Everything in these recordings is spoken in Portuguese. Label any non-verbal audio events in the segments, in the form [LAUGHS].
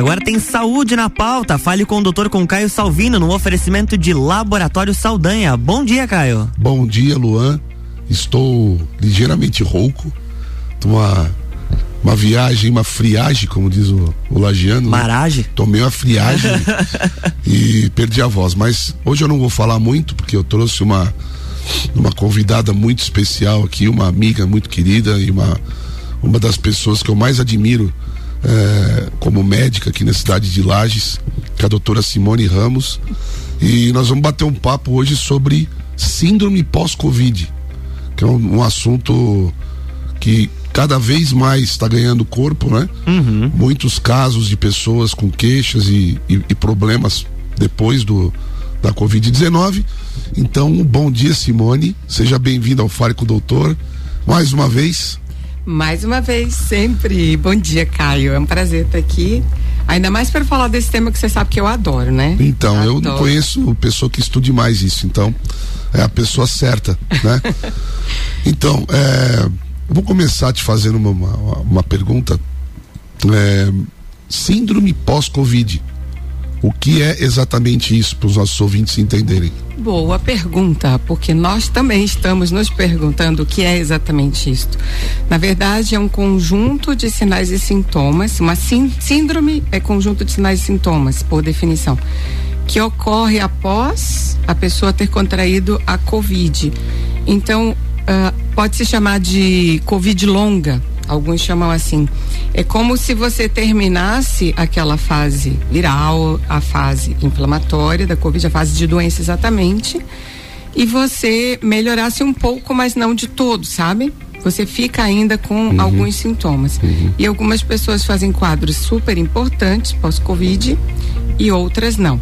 agora tem saúde na pauta. Fale com o doutor com Caio Salvino no oferecimento de Laboratório Saldanha. Bom dia, Caio. Bom dia, Luan. Estou ligeiramente rouco. Uma, uma viagem, uma friagem, como diz o, o Lagiano. Né? Maragem. Tomei uma friagem [LAUGHS] e perdi a voz. Mas hoje eu não vou falar muito, porque eu trouxe uma, uma convidada muito especial aqui, uma amiga muito querida e uma, uma das pessoas que eu mais admiro é, como médica aqui na cidade de Lages, que é a doutora Simone Ramos. E nós vamos bater um papo hoje sobre síndrome pós-Covid, que é um, um, assunto que cada vez mais está ganhando corpo, né? Uhum. Muitos casos de pessoas com queixas e, e, e problemas depois do da Covid-19. Então, bom dia, Simone. Seja bem-vinda ao Fale com o Doutor. Mais uma vez, mais uma vez, sempre. Bom dia, Caio. É um prazer estar aqui. Ainda mais para falar desse tema que você sabe que eu adoro, né? Então, adoro. eu não conheço pessoa que estude mais isso, então é a pessoa certa, né? [LAUGHS] então, é, vou começar te fazendo uma, uma, uma pergunta. É, síndrome pós-Covid. O que é exatamente isso para os nossos ouvintes entenderem? Boa pergunta, porque nós também estamos nos perguntando o que é exatamente isto. Na verdade, é um conjunto de sinais e sintomas, uma síndrome é conjunto de sinais e sintomas, por definição, que ocorre após a pessoa ter contraído a Covid. Então, uh, pode se chamar de Covid longa, alguns chamam assim. É como se você terminasse aquela fase viral, a fase inflamatória da Covid, a fase de doença exatamente, e você melhorasse um pouco, mas não de todo, sabe? Você fica ainda com uhum. alguns sintomas. Uhum. E algumas pessoas fazem quadros super importantes pós-Covid e outras não.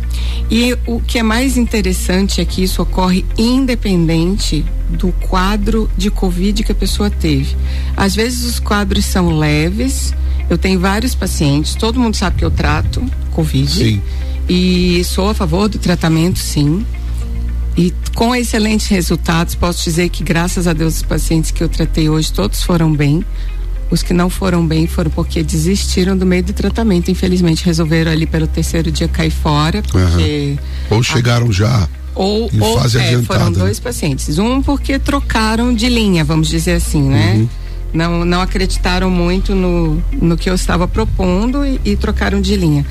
E o que é mais interessante é que isso ocorre independente do quadro de Covid que a pessoa teve. Às vezes os quadros são leves. Eu tenho vários pacientes, todo mundo sabe que eu trato Covid. Sim. E sou a favor do tratamento, sim. E com excelentes resultados, posso dizer que graças a Deus os pacientes que eu tratei hoje todos foram bem. Os que não foram bem foram porque desistiram do meio do tratamento. Infelizmente, resolveram ali pelo terceiro dia cair fora, porque. Uhum. Ou chegaram a... já. Ou, em ou fase é, adiantada. foram dois pacientes. Um porque trocaram de linha, vamos dizer assim, né? Uhum. Não, não acreditaram muito no, no que eu estava propondo e, e trocaram de linha.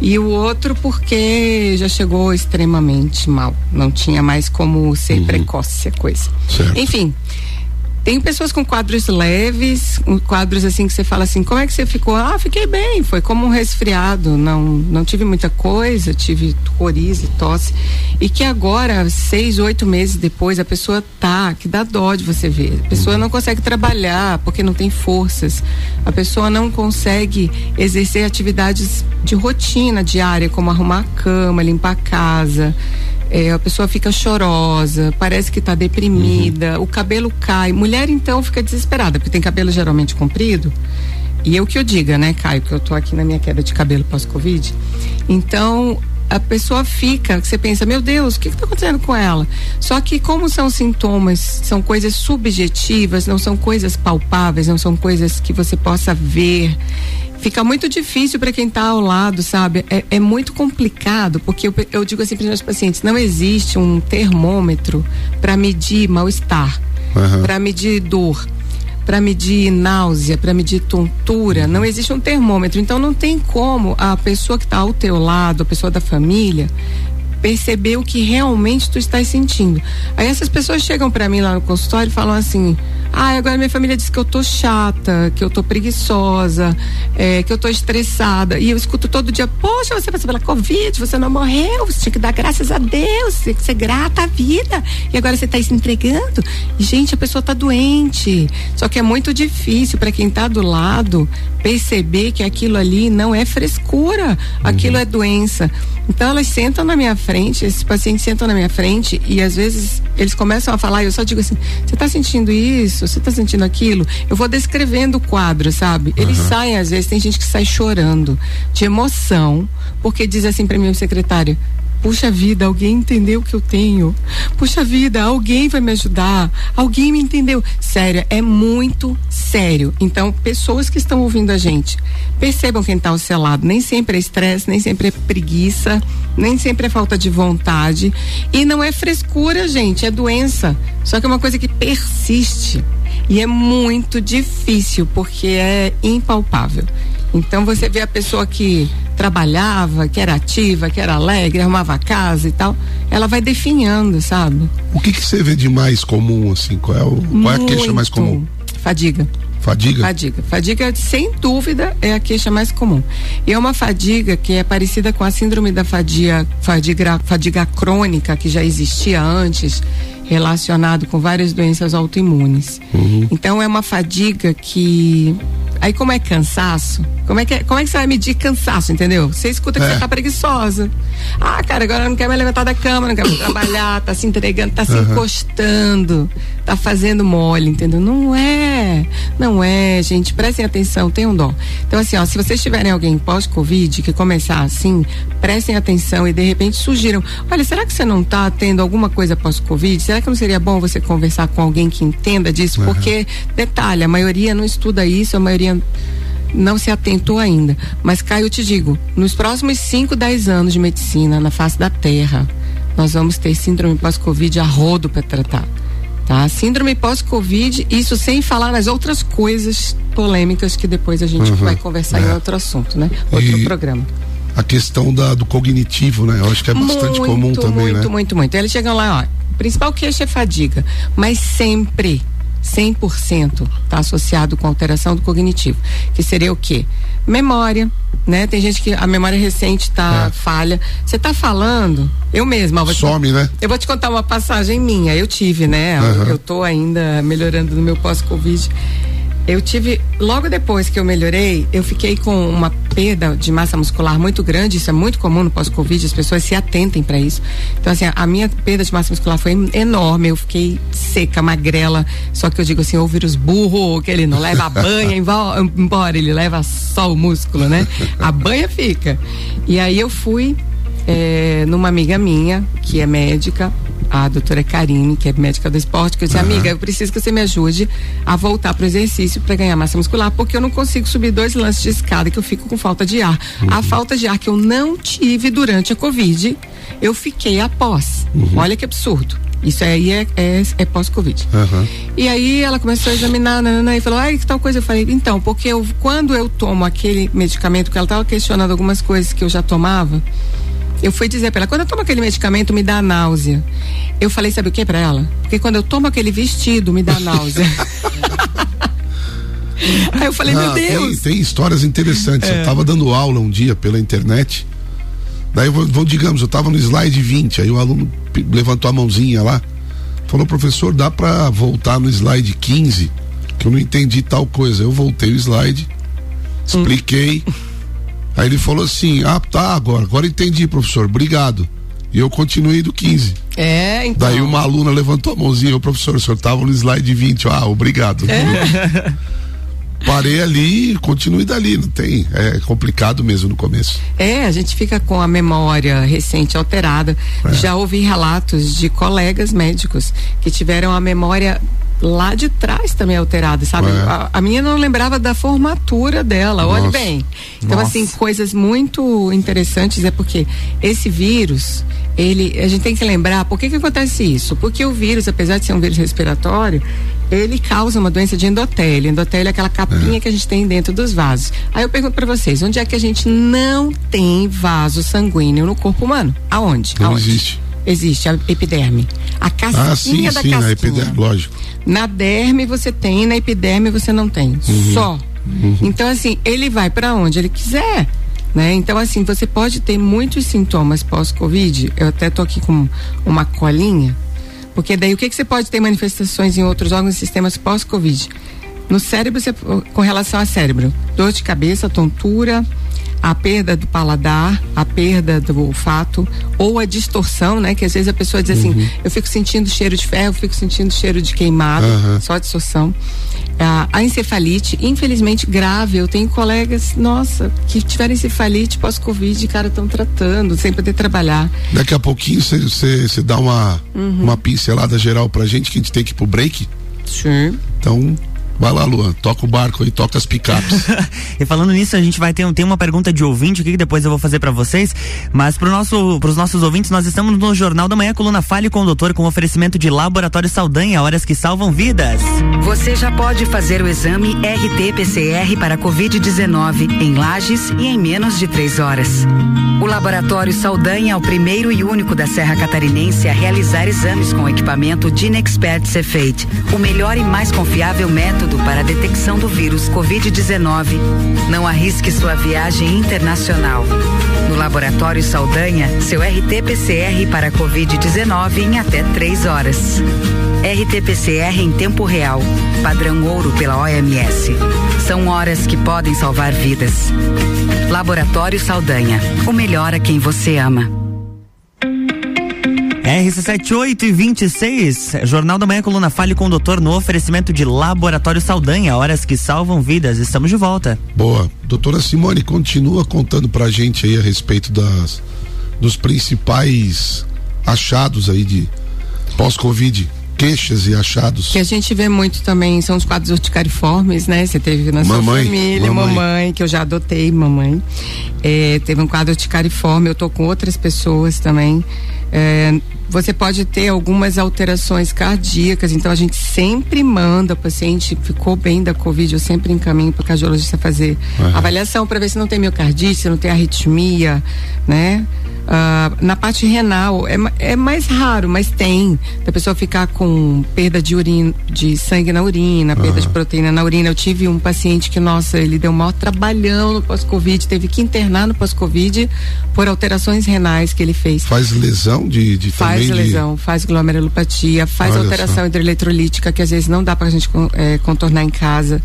E o outro porque já chegou extremamente mal. Não tinha mais como ser uhum. precoce a coisa. Certo. Enfim, tem pessoas com quadros leves, quadros assim que você fala assim, como é que você ficou? Ah, fiquei bem, foi como um resfriado, não, não tive muita coisa, tive coriza, tosse. E que agora, seis, oito meses depois, a pessoa tá, que dá dó de você ver. A pessoa não consegue trabalhar porque não tem forças. A pessoa não consegue exercer atividades de rotina diária, como arrumar a cama, limpar a casa é, a pessoa fica chorosa, parece que está deprimida, uhum. o cabelo cai. Mulher então fica desesperada, porque tem cabelo geralmente comprido. E eu que eu diga, né, Caio, que eu tô aqui na minha queda de cabelo pós-Covid. Então, a pessoa fica, você pensa, meu Deus, o que está acontecendo com ela? Só que como são sintomas, são coisas subjetivas, não são coisas palpáveis, não são coisas que você possa ver fica muito difícil para quem está ao lado, sabe? É, é muito complicado, porque eu, eu digo assim para os meus pacientes: não existe um termômetro para medir mal-estar, uhum. para medir dor para medir náusea, para medir tontura, não existe um termômetro. Então não tem como a pessoa que está ao teu lado, a pessoa da família, perceber o que realmente tu estás sentindo. Aí essas pessoas chegam para mim lá no consultório e falam assim: ah, agora minha família diz que eu tô chata, que eu tô preguiçosa, é, que eu tô estressada. E eu escuto todo dia, poxa, você passou pela Covid, você não morreu, você tinha que dar graças a Deus, você tem que ser grata à vida. E agora você tá se entregando. E, gente, a pessoa tá doente. Só que é muito difícil para quem tá do lado perceber que aquilo ali não é frescura, aquilo uhum. é doença. Então elas sentam na minha frente, esses pacientes sentam na minha frente e às vezes eles começam a falar e eu só digo assim: você está sentindo isso? Você está sentindo aquilo? Eu vou descrevendo o quadro, sabe? Eles uhum. saem, às vezes, tem gente que sai chorando de emoção, porque diz assim para mim, secretário: Puxa vida, alguém entendeu o que eu tenho. Puxa vida, alguém vai me ajudar. Alguém me entendeu. Sério, é muito sério. Então, pessoas que estão ouvindo a gente, percebam quem está ao seu lado. Nem sempre é estresse, nem sempre é preguiça, nem sempre é falta de vontade. E não é frescura, gente, é doença. Só que é uma coisa que persiste. E é muito difícil, porque é impalpável. Então você vê a pessoa que trabalhava, que era ativa, que era alegre, arrumava casa e tal, ela vai definhando, sabe? O que que você vê de mais comum, assim? Qual é, o, qual é a queixa mais comum? Fadiga. Fadiga? Fadiga. Fadiga, sem dúvida, é a queixa mais comum. E é uma fadiga que é parecida com a síndrome da fadiga, fadiga, fadiga crônica, que já existia antes, relacionado com várias doenças autoimunes. Uhum. Então, é uma fadiga que Aí como é cansaço, como é que, como é que você vai medir cansaço, entendeu? Você escuta que é. você tá preguiçosa. Ah, cara, agora não quer mais levantar da cama, não quer mais trabalhar, tá se entregando, tá se uhum. encostando, tá fazendo mole, entendeu? Não é, não é, gente, prestem atenção, tenham dó. Então assim, ó, se vocês tiverem alguém pós-Covid que começar assim, prestem atenção e de repente surgiram, olha, será que você não tá tendo alguma coisa pós-Covid? Será que não seria bom você conversar com alguém que entenda disso? Uhum. Porque, detalhe, a maioria não estuda isso, a maioria não se atentou ainda. Mas, Caio, eu te digo, nos próximos 5, 10 anos de medicina na face da Terra, nós vamos ter síndrome pós-Covid a rodo para tratar. Tá? Síndrome pós-Covid, isso sem falar nas outras coisas polêmicas que depois a gente uhum, vai conversar é. em outro assunto, né? Outro e programa. A questão da, do cognitivo, né? Eu acho que é bastante muito, comum também, muito, né? Muito, muito, muito. Eles chegam lá, ó, o principal queixo é fadiga, mas sempre 100% está associado com alteração do cognitivo, que seria o quê? Memória, né? Tem gente que a memória recente está é. falha. Você está falando, eu mesma. Some, te, né? Eu vou te contar uma passagem minha. Eu tive, né? Uhum. Eu estou ainda melhorando no meu pós-Covid. Eu tive, logo depois que eu melhorei, eu fiquei com uma perda de massa muscular muito grande, isso é muito comum no pós-Covid, as pessoas se atentem para isso. Então, assim, a minha perda de massa muscular foi enorme, eu fiquei seca, magrela, só que eu digo assim, o vírus burro, que ele não leva a banha [LAUGHS] embora, ele leva só o músculo, né? A banha fica. E aí eu fui é, numa amiga minha, que é médica, a doutora Karine, que é médica do esporte, que eu disse, uhum. amiga, eu preciso que você me ajude a voltar para o exercício para ganhar massa muscular, porque eu não consigo subir dois lances de escada que eu fico com falta de ar. Uhum. A falta de ar que eu não tive durante a Covid, eu fiquei após. Uhum. Olha que absurdo. Isso aí é, é, é pós-Covid. Uhum. E aí ela começou a examinar nanana, e falou, ai, que tal coisa? Eu falei, então, porque eu, quando eu tomo aquele medicamento, que ela estava questionando algumas coisas que eu já tomava, eu fui dizer para ela, quando eu tomo aquele medicamento, me dá náusea. Eu falei, sabe o que para ela? Porque quando eu tomo aquele vestido, me dá náusea. [LAUGHS] Aí eu falei, ah, meu Deus. Tem, tem histórias interessantes. É. Eu tava dando aula um dia pela internet. Daí, vou, digamos, eu tava no slide 20, aí o aluno levantou a mãozinha lá, falou, professor, dá para voltar no slide 15? Que eu não entendi tal coisa. Eu voltei o slide, expliquei. Hum. Aí ele falou assim: Ah, tá, agora, agora entendi, professor, obrigado. E eu continuei do 15. É, então. Daí uma aluna levantou a mãozinha, o professor, o senhor tava no slide 20, ah, obrigado. É. [LAUGHS] Parei ali e continuei dali, não tem, é complicado mesmo no começo. É, a gente fica com a memória recente alterada. É. Já ouvi relatos de colegas médicos que tiveram a memória lá de trás também alterada, sabe? É. A, a, minha não lembrava da formatura dela, Nossa. olha bem. Então, Nossa. assim, coisas muito interessantes é porque esse vírus, ele, a gente tem que lembrar, por que que acontece isso? Porque o vírus, apesar de ser um vírus respiratório, ele causa uma doença de endotélio. Endotélio é aquela capinha é. que a gente tem dentro dos vasos. Aí eu pergunto para vocês, onde é que a gente não tem vaso sanguíneo no corpo humano? Aonde? Não Aonde? existe. Existe a epiderme. A casquinha ah, sim, da sim, casquinha. Na epiderme, lógico. Na derme você tem, na epiderme você não tem. Uhum. Só. Uhum. Então, assim, ele vai para onde ele quiser. Né? Então, assim, você pode ter muitos sintomas pós-Covid. Eu até tô aqui com uma colinha. Porque daí o que, que você pode ter manifestações em outros órgãos e sistemas pós-Covid? No cérebro, você, com relação ao cérebro, dor de cabeça, tontura, a perda do paladar, a perda do olfato ou a distorção, né? Que às vezes a pessoa diz assim, uhum. eu fico sentindo cheiro de ferro, fico sentindo cheiro de queimado, uhum. só distorção. A, a encefalite, infelizmente grave, eu tenho colegas, nossa, que tiveram encefalite pós-Covid, cara, estão tratando, sem poder trabalhar. Daqui a pouquinho você dá uma, uhum. uma pincelada geral pra gente, que a gente tem que ir pro break. Sim. Então, Vai lá, Luan, toca o barco aí, toca as picapes. [LAUGHS] e falando nisso, a gente vai ter tem uma pergunta de ouvinte aqui que depois eu vou fazer para vocês, mas pro nosso, pros nossos ouvintes, nós estamos no Jornal da Manhã, coluna Fale com o Doutor, com oferecimento de Laboratório Saldanha, horas que salvam vidas. Você já pode fazer o exame RT-PCR para Covid-19 em Lages e em menos de três horas. O Laboratório Saldanha é o primeiro e único da Serra Catarinense a realizar exames com equipamento Dinexpert Cefate, o melhor e mais confiável método método para a detecção do vírus Covid-19. Não arrisque sua viagem internacional. No Laboratório Saldanha, seu RT-PCR para Covid-19 em até três horas. RT-PCR em tempo real, padrão ouro pela OMS. São horas que podem salvar vidas. Laboratório Saldanha, o melhor a quem você ama. RC78 e 26, Jornal da Manhã, coluna Fale com o Doutor no oferecimento de Laboratório Saldanha, horas que salvam vidas. Estamos de volta. Boa. Doutora Simone, continua contando pra gente aí a respeito das, dos principais achados aí de pós-Covid queixas e achados. Que a gente vê muito também são os quadros urticariformes, né? Você teve na mamãe, sua família, mamãe. mamãe. que eu já adotei, mamãe. É, teve um quadro urticariforme, eu tô com outras pessoas também. É, você pode ter algumas alterações cardíacas, então a gente sempre manda o paciente ficou bem da Covid, eu sempre encaminho para o cardiologista fazer uhum. avaliação para ver se não tem miocardite, se não tem arritmia, né? Uh, na parte renal é, é mais raro, mas tem. Da pessoa ficar com perda de urina, de sangue na urina, perda uhum. de proteína na urina. Eu tive um paciente que, nossa, ele deu um maior trabalhão no pós-Covid, teve que internar no pós-Covid por alterações renais que ele fez. Faz lesão de, de Faz lesão, de... faz glomerulopatia, faz Olha alteração só. hidroeletrolítica que às vezes não dá pra gente é, contornar em casa.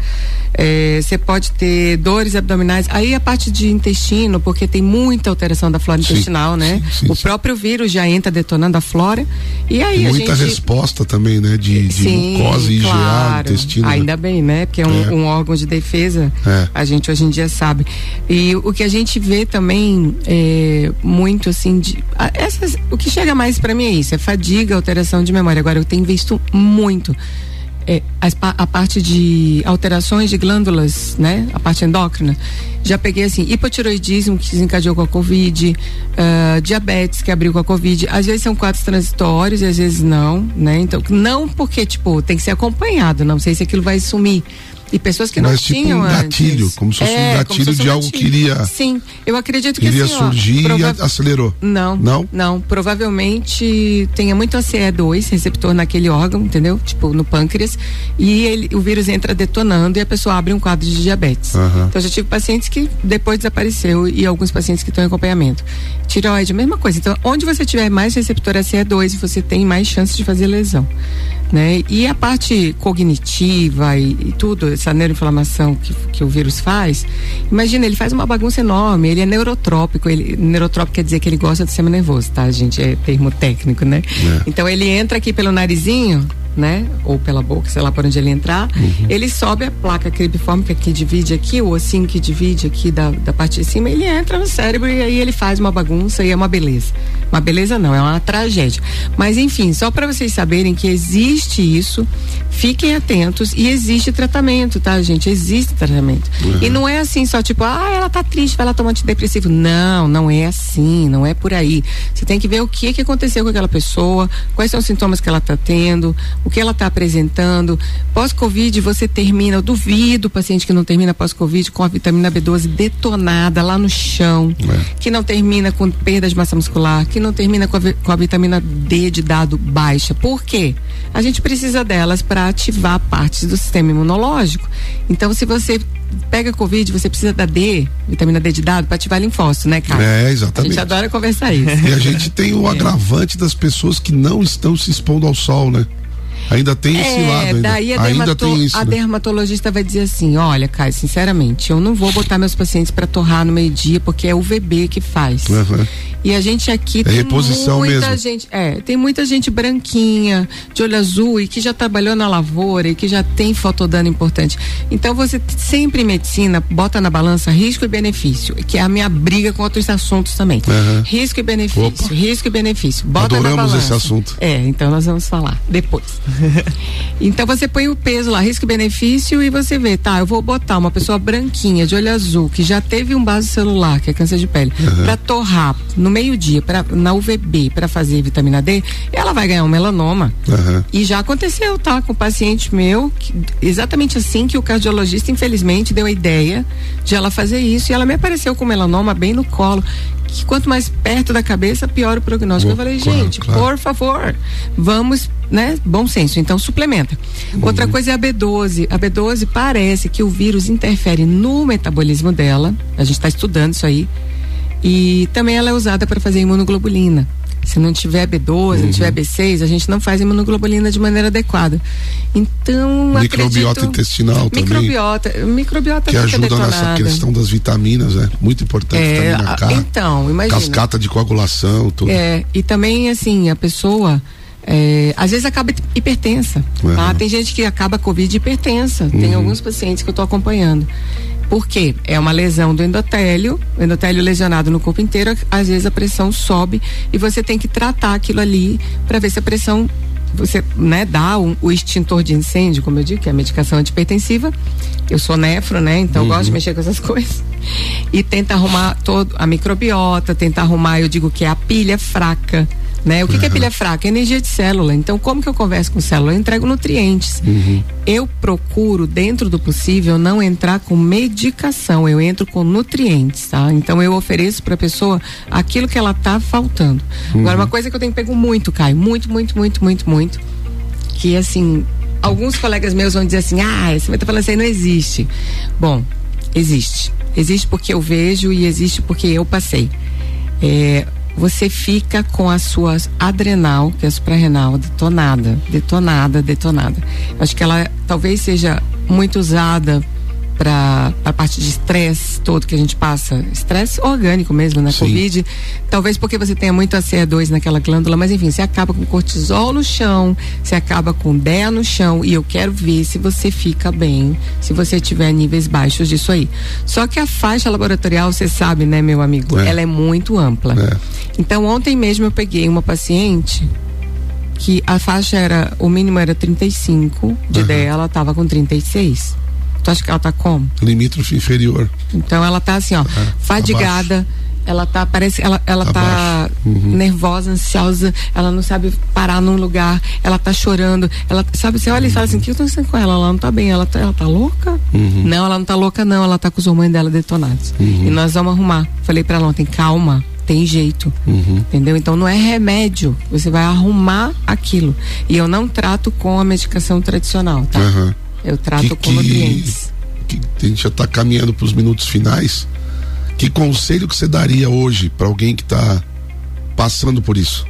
É, você é, pode ter dores abdominais. Aí a parte de intestino, porque tem muita alteração da flora Sim. intestinal né? Sim, sim, o próprio vírus já entra detonando a flora. E aí Muita a gente... resposta também, né? De, de sim, mucosa claro. intestino. Né? Ainda né? bem, né? Porque é um, é. um órgão de defesa, é. a gente hoje em dia sabe. E o que a gente vê também é muito assim, de, essas, o que chega mais para mim é isso, é fadiga, alteração de memória. Agora eu tenho visto muito é, a, a, parte de alterações de glândulas, né? A parte endócrina. Já peguei assim, hipotiroidismo que desencadeou com a Covid, uh, diabetes que abriu com a Covid. Às vezes são quadros transitórios às vezes não, né? Então, não porque, tipo, tem que ser acompanhado, não sei se aquilo vai sumir e pessoas que Mas não tipo tinham um gatilho, antes. como se fosse é, um gatilho de um algo que iria. Sim, eu acredito que iria assim, surgir ó, prova... e acelerou. Não, não, não. Provavelmente tenha muito ACE2 receptor naquele órgão, entendeu? Tipo no pâncreas e ele, o vírus entra detonando e a pessoa abre um quadro de diabetes. Uhum. Então já tive pacientes que depois desapareceu e alguns pacientes que estão em acompanhamento. Tireoide, mesma coisa. Então onde você tiver mais receptor ACE2, você tem mais chance de fazer lesão né? E a parte cognitiva e, e, tudo, essa neuroinflamação que, que o vírus faz, imagina, ele faz uma bagunça enorme, ele é neurotrópico, ele, neurotrópico quer dizer que ele gosta do sistema nervoso, tá, gente? É termo técnico, né? É. Então ele entra aqui pelo narizinho, né? Ou pela boca, sei lá por onde ele entrar, uhum. ele sobe a placa cribiforme que divide aqui, o ossinho que divide aqui da, da parte de cima, ele entra no cérebro e aí ele faz uma bagunça e é uma beleza. Uma beleza não, é uma tragédia. Mas enfim, só para vocês saberem que existe isso, fiquem atentos e existe tratamento, tá, gente? Existe tratamento. Uhum. E não é assim só tipo, ah, ela tá triste, vai lá tomar antidepressivo. Não, não é assim, não é por aí. Você tem que ver o que que aconteceu com aquela pessoa, quais são os sintomas que ela tá tendo, o que ela está apresentando. Pós-Covid, você termina, eu duvido o paciente que não termina pós-Covid com a vitamina B12 detonada lá no chão, é. que não termina com perda de massa muscular, que não termina com a, com a vitamina D de dado baixa. Por quê? A gente precisa delas para ativar partes do sistema imunológico. Então, se você pega Covid, você precisa da D, vitamina D de dado, para ativar linfócito, né, cara? É, exatamente. A gente adora conversar isso. E a gente tem o [LAUGHS] é. agravante das pessoas que não estão se expondo ao sol, né? Ainda tem esse é, lado. Ainda, daí a, ainda tem isso, a né? dermatologista vai dizer assim: olha, Caio, sinceramente, eu não vou botar meus pacientes para torrar no meio-dia, porque é o VB que faz. Uhum. E a gente aqui é tem reposição muita mesmo. gente. É, tem muita gente branquinha, de olho azul e que já trabalhou na lavoura e que já tem fotodano importante. Então você sempre em medicina bota na balança risco e benefício, que é a minha briga com outros assuntos também. Uhum. Risco e benefício, Opa. risco e benefício. Bota Adoramos na balança. esse assunto. É, então nós vamos falar depois. [LAUGHS] então você põe o peso lá, risco e benefício, e você vê, tá, eu vou botar uma pessoa branquinha, de olho azul, que já teve um base celular, que é câncer de pele, uhum. para torrar no meio-dia, na UVB, para fazer vitamina D, ela vai ganhar um melanoma. Uhum. E já aconteceu, tá? Com um paciente meu, que, exatamente assim que o cardiologista, infelizmente, deu a ideia de ela fazer isso, e ela me apareceu com melanoma bem no colo que quanto mais perto da cabeça, pior o prognóstico. Boa, eu falei, gente, claro. por favor, vamos, né? Bom senso. Então, suplementa. Uhum. Outra coisa é a B12. A B12 parece que o vírus interfere no metabolismo dela. A gente está estudando isso aí. E também ela é usada para fazer imunoglobulina. Se não tiver B12, uhum. não tiver B6, a gente não faz imunoglobulina de maneira adequada. Então, microbiota acredito, intestinal microbiota, também. Microbiota que ajuda detonada. nessa questão das vitaminas, é muito importante é, vitamina K. Então, imagina. Cascata de coagulação, tudo. É, e também assim, a pessoa é, às vezes acaba hipertensa. Uhum. Tá? Tem gente que acaba Covid hipertensa. Uhum. Tem alguns pacientes que eu estou acompanhando. Por quê? É uma lesão do endotélio, o endotélio lesionado no corpo inteiro, às vezes a pressão sobe e você tem que tratar aquilo ali para ver se a pressão você né, dá um, o extintor de incêndio, como eu digo, que é a medicação antipertensiva. Eu sou nefro, né? Então uhum. gosto de mexer com essas [LAUGHS] coisas. E tenta arrumar todo a microbiota, tenta arrumar, eu digo que é a pilha fraca né? O que, uhum. que é pilha fraca? Energia de célula. Então, como que eu converso com célula? Eu entrego nutrientes. Uhum. Eu procuro, dentro do possível, não entrar com medicação, eu entro com nutrientes, tá? Então, eu ofereço para a pessoa aquilo que ela tá faltando. Uhum. Agora, uma coisa que eu tenho pego muito, Caio, muito, muito, muito, muito, muito, que assim, alguns colegas meus vão dizer assim: ah, esse tá falando assim, não existe. Bom, existe. Existe porque eu vejo e existe porque eu passei. É, você fica com a sua adrenal, que é a suprarrenal, detonada, detonada, detonada. Acho que ela talvez seja muito usada para a parte de estresse todo que a gente passa, estresse orgânico mesmo, né? Sim. Covid, talvez porque você tenha muito ACE2 naquela glândula, mas enfim, você acaba com cortisol no chão, você acaba com DEA no chão e eu quero ver se você fica bem, se você tiver níveis baixos disso aí. Só que a faixa laboratorial, você sabe, né, meu amigo, é. ela é muito ampla. É. Então, ontem mesmo eu peguei uma paciente que a faixa era, o mínimo era 35 de uhum. DEA, ela estava com 36. Tu acha que ela tá como? Limítrofe inferior. Então ela tá assim, ó, é, fadigada. Abaixo. Ela tá, parece, ela, ela tá uhum. nervosa, ansiosa, ela não sabe parar num lugar, ela tá chorando, ela, sabe, você olha uhum. e fala assim, o que eu tô acontecendo com ela? Ela não tá bem, ela tá, ela tá louca? Uhum. Não, ela não tá louca não, ela tá com os hormônios dela detonados. Uhum. E nós vamos arrumar. Falei para ela ontem, calma, tem jeito. Uhum. Entendeu? Então não é remédio. Você vai arrumar aquilo. E eu não trato com a medicação tradicional, tá? Uhum. Eu trato que, com nutrientes. Que, que a gente já está caminhando para os minutos finais. Que conselho que você daria hoje para alguém que está passando por isso?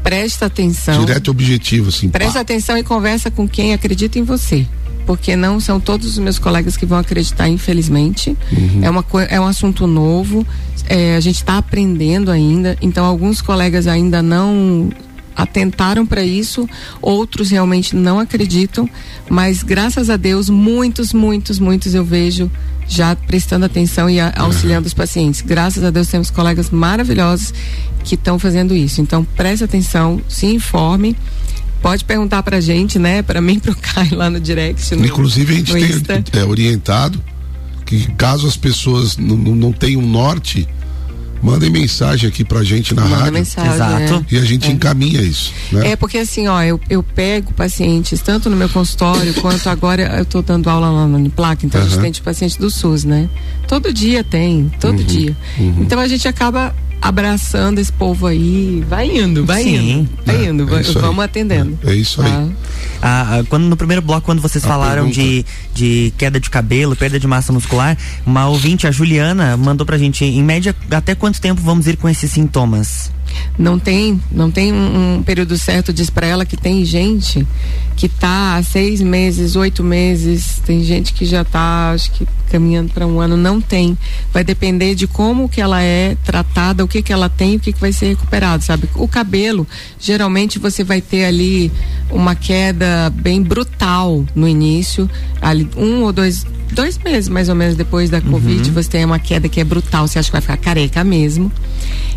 Presta atenção. Direto e objetivo, assim. Presta pá. atenção e conversa com quem acredita em você. Porque não são todos os meus colegas que vão acreditar, infelizmente. Uhum. É, uma, é um assunto novo. É, a gente está aprendendo ainda. Então, alguns colegas ainda não atentaram para isso, outros realmente não acreditam, mas graças a Deus, muitos, muitos, muitos eu vejo já prestando atenção e auxiliando os pacientes. Graças a Deus temos colegas maravilhosos que estão fazendo isso. Então preste atenção, se informe. Pode perguntar pra gente, né? Para mim, [LAUGHS] pro Caio lá no direct. No, Inclusive, a gente tem é, orientado que caso as pessoas não, não tenham norte, mandem mensagem aqui pra gente na Manda rádio. Mensagem, Exato. É. E a gente é. encaminha isso. Né? É porque assim, ó, eu, eu pego pacientes, tanto no meu consultório quanto agora eu tô dando aula lá no Uniplac, então uhum. a gente tem de paciente do SUS, né? Todo dia tem, todo uhum. dia. Uhum. Então a gente acaba abraçando esse povo aí, vai indo, vai Sim. indo, vai é, indo, é vamos atendendo. É, é isso aí. Tá? Ah, ah, quando no primeiro bloco, quando vocês a falaram de, de queda de cabelo, perda de massa muscular, uma ouvinte, a Juliana, mandou pra gente, em média, até quanto tempo vamos ir com esses sintomas? Não tem, não tem um, um período certo, diz para ela que tem gente que tá há seis meses, oito meses, tem gente que já tá, acho que caminhando para um ano, não tem. Vai depender de como que ela é tratada, o que que ela tem, o que que vai ser recuperado, sabe? O cabelo, geralmente você vai ter ali uma queda bem brutal no início, ali um ou dois dois meses mais ou menos depois da Covid, uhum. você tem uma queda que é brutal, você acha que vai ficar careca mesmo.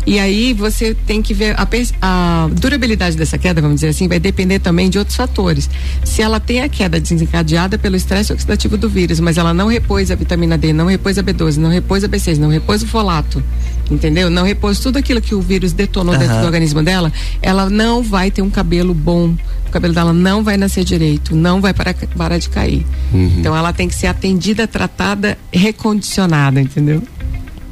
E aí você tem que ver a, a, durabilidade dessa queda, vamos dizer assim, vai depender também de outros fatores. Se ela tem a queda desencadeada pelo estresse oxidativo do vírus, mas ela não repôs a vitamina D, não repôs a B12, não repôs a B6, não repôs o folato, entendeu? Não repôs tudo aquilo que o vírus detonou uhum. dentro do organismo dela, ela não vai ter um cabelo bom. O cabelo dela não vai nascer direito, não vai parar, parar de cair. Uhum. Então ela tem que ser atendida, tratada, recondicionada, entendeu?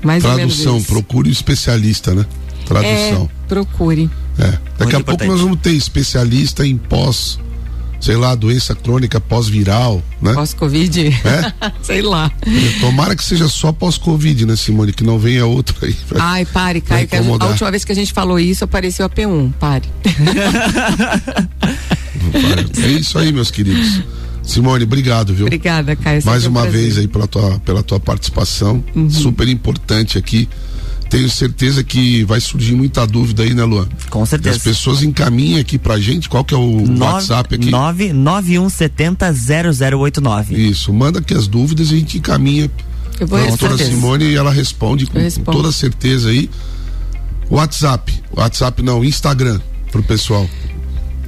Mais Tradução, procure um especialista, né? Tradução. É, procure. É. Daqui Muito a importante. pouco nós vamos ter especialista em pós, sei lá, doença crônica pós-viral, né? Pós-Covid? É? [LAUGHS] sei lá. Tomara que seja só pós-Covid, né, Simone? Que não venha outro aí. Pra, Ai, pare, Caio. A, a última vez que a gente falou isso apareceu a P1. Pare. é isso aí, meus queridos. Simone, obrigado, viu? Obrigada, Caio. Mais uma vez aí pela tua, pela tua participação. Uhum. Super importante aqui. Tenho certeza que vai surgir muita dúvida aí, né, Luan? Com certeza. as pessoas encaminhem aqui pra gente. Qual que é o Nove, WhatsApp aqui? 991700089. Isso, manda aqui as dúvidas e a gente encaminha Eu vou a doutora Simone e ela responde com, com toda certeza aí. WhatsApp, WhatsApp não, Instagram pro pessoal.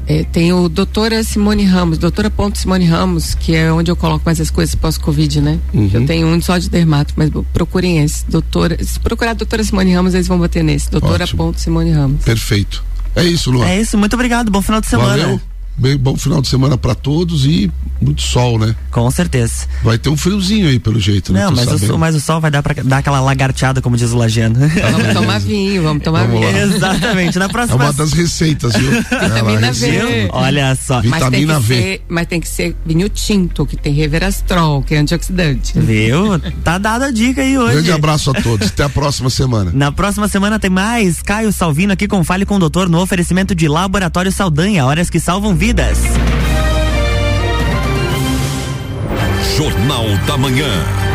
É, tem o doutora Simone Ramos, doutora ponto Simone Ramos, que é onde eu coloco mais as coisas pós-Covid, né? Uhum. Eu tenho um só de dermato, mas procurem esse. Doutora, se procurar a doutora Simone Ramos, eles vão bater nesse. Doutora Ótimo. ponto Simone Ramos. Perfeito. É isso, Luan. É isso, muito obrigado. Bom final de semana. Valeu. Bem, bom final de semana para todos e muito sol, né? Com certeza. Vai ter um friozinho aí, pelo jeito, né? Não, mas o, mas o, sol vai dar pra dar aquela lagarteada, como diz o Lagiano. Vamos tomar vinho, vamos tomar vamos vinho. Lá. Exatamente. Na próxima... É uma das receitas, viu? Vitamina V. Olha só. Vitamina mas V. Ser, mas tem que ser vinho tinto, que tem reverastrol, que é antioxidante. Viu? Tá dada a dica aí hoje. Grande abraço a todos. Até a próxima semana. Na próxima semana tem mais. Caio Salvino aqui com Fale com o Doutor no oferecimento de Laboratório Saldanha. Horas que salvam vidas. Jornal da Manhã.